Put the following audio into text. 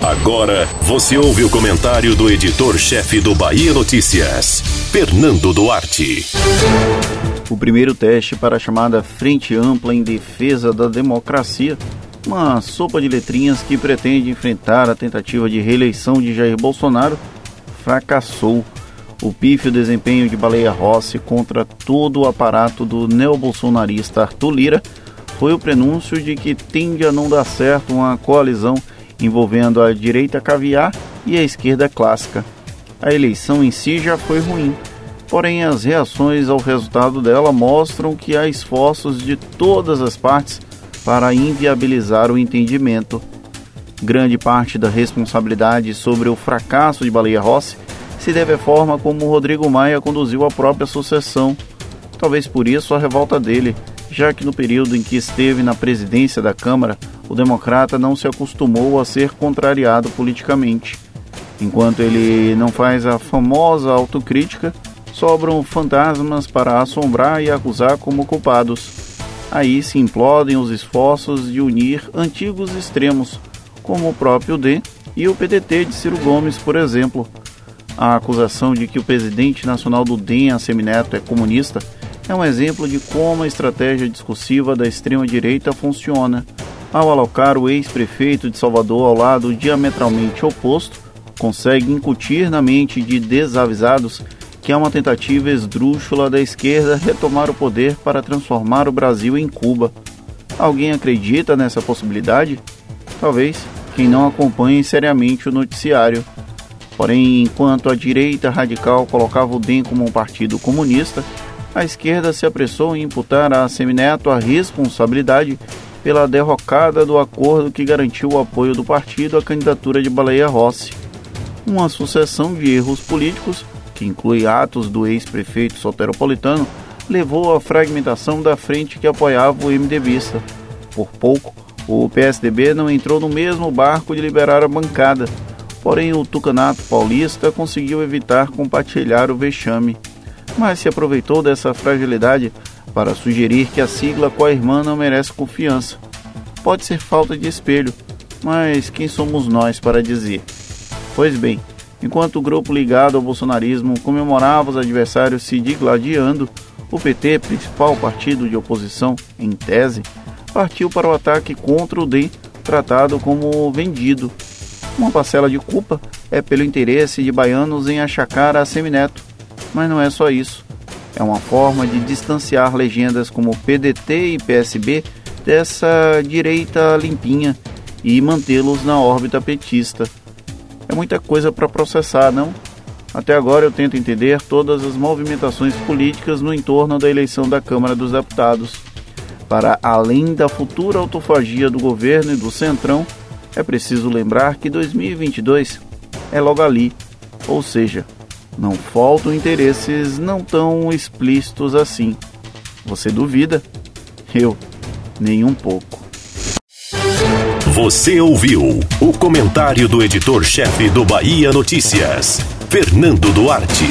Agora você ouve o comentário do editor-chefe do Bahia Notícias, Fernando Duarte. O primeiro teste para a chamada Frente Ampla em Defesa da Democracia, uma sopa de letrinhas que pretende enfrentar a tentativa de reeleição de Jair Bolsonaro, fracassou. O pífio desempenho de Baleia Rossi contra todo o aparato do neobolsonarista Arthur Lira foi o prenúncio de que tende a não dar certo uma coalizão envolvendo a direita caviar e a esquerda clássica. A eleição em si já foi ruim, porém as reações ao resultado dela mostram que há esforços de todas as partes para inviabilizar o entendimento. Grande parte da responsabilidade sobre o fracasso de Baleia Rossi se deve à forma como Rodrigo Maia conduziu a própria sucessão. Talvez por isso a revolta dele, já que no período em que esteve na presidência da Câmara, o democrata não se acostumou a ser contrariado politicamente. Enquanto ele não faz a famosa autocrítica, sobram fantasmas para assombrar e acusar como culpados. Aí se implodem os esforços de unir antigos extremos, como o próprio D e o PDT de Ciro Gomes, por exemplo. A acusação de que o presidente nacional do DEM, Semineto, é comunista é um exemplo de como a estratégia discursiva da extrema-direita funciona. Ao alocar o ex-prefeito de Salvador ao lado diametralmente oposto, consegue incutir na mente de desavisados que é uma tentativa esdrúxula da esquerda retomar o poder para transformar o Brasil em Cuba. Alguém acredita nessa possibilidade? Talvez quem não acompanhe seriamente o noticiário. Porém, enquanto a direita radical colocava o DEM como um partido comunista, a esquerda se apressou em imputar a Semineto a responsabilidade pela derrocada do acordo que garantiu o apoio do partido à candidatura de Baleia Rossi. Uma sucessão de erros políticos, que inclui atos do ex-prefeito soteropolitano, levou à fragmentação da frente que apoiava o MDBista. Por pouco, o PSDB não entrou no mesmo barco de liberar a bancada, porém o Tucanato Paulista conseguiu evitar compartilhar o vexame, mas se aproveitou dessa fragilidade para sugerir que a sigla a irmã não merece confiança. Pode ser falta de espelho, mas quem somos nós para dizer? Pois bem, enquanto o grupo ligado ao bolsonarismo comemorava os adversários se digladiando, o PT, principal partido de oposição, em tese, partiu para o ataque contra o DEM, tratado como vendido. Uma parcela de culpa é pelo interesse de baianos em achacar a Semineto, mas não é só isso. É uma forma de distanciar legendas como PDT e PSB dessa direita limpinha e mantê-los na órbita petista. É muita coisa para processar, não? Até agora eu tento entender todas as movimentações políticas no entorno da eleição da Câmara dos Deputados. Para além da futura autofagia do governo e do Centrão, é preciso lembrar que 2022 é logo ali, ou seja, não faltam interesses não tão explícitos assim. Você duvida? Eu, nem um pouco. Você ouviu o comentário do editor-chefe do Bahia Notícias, Fernando Duarte.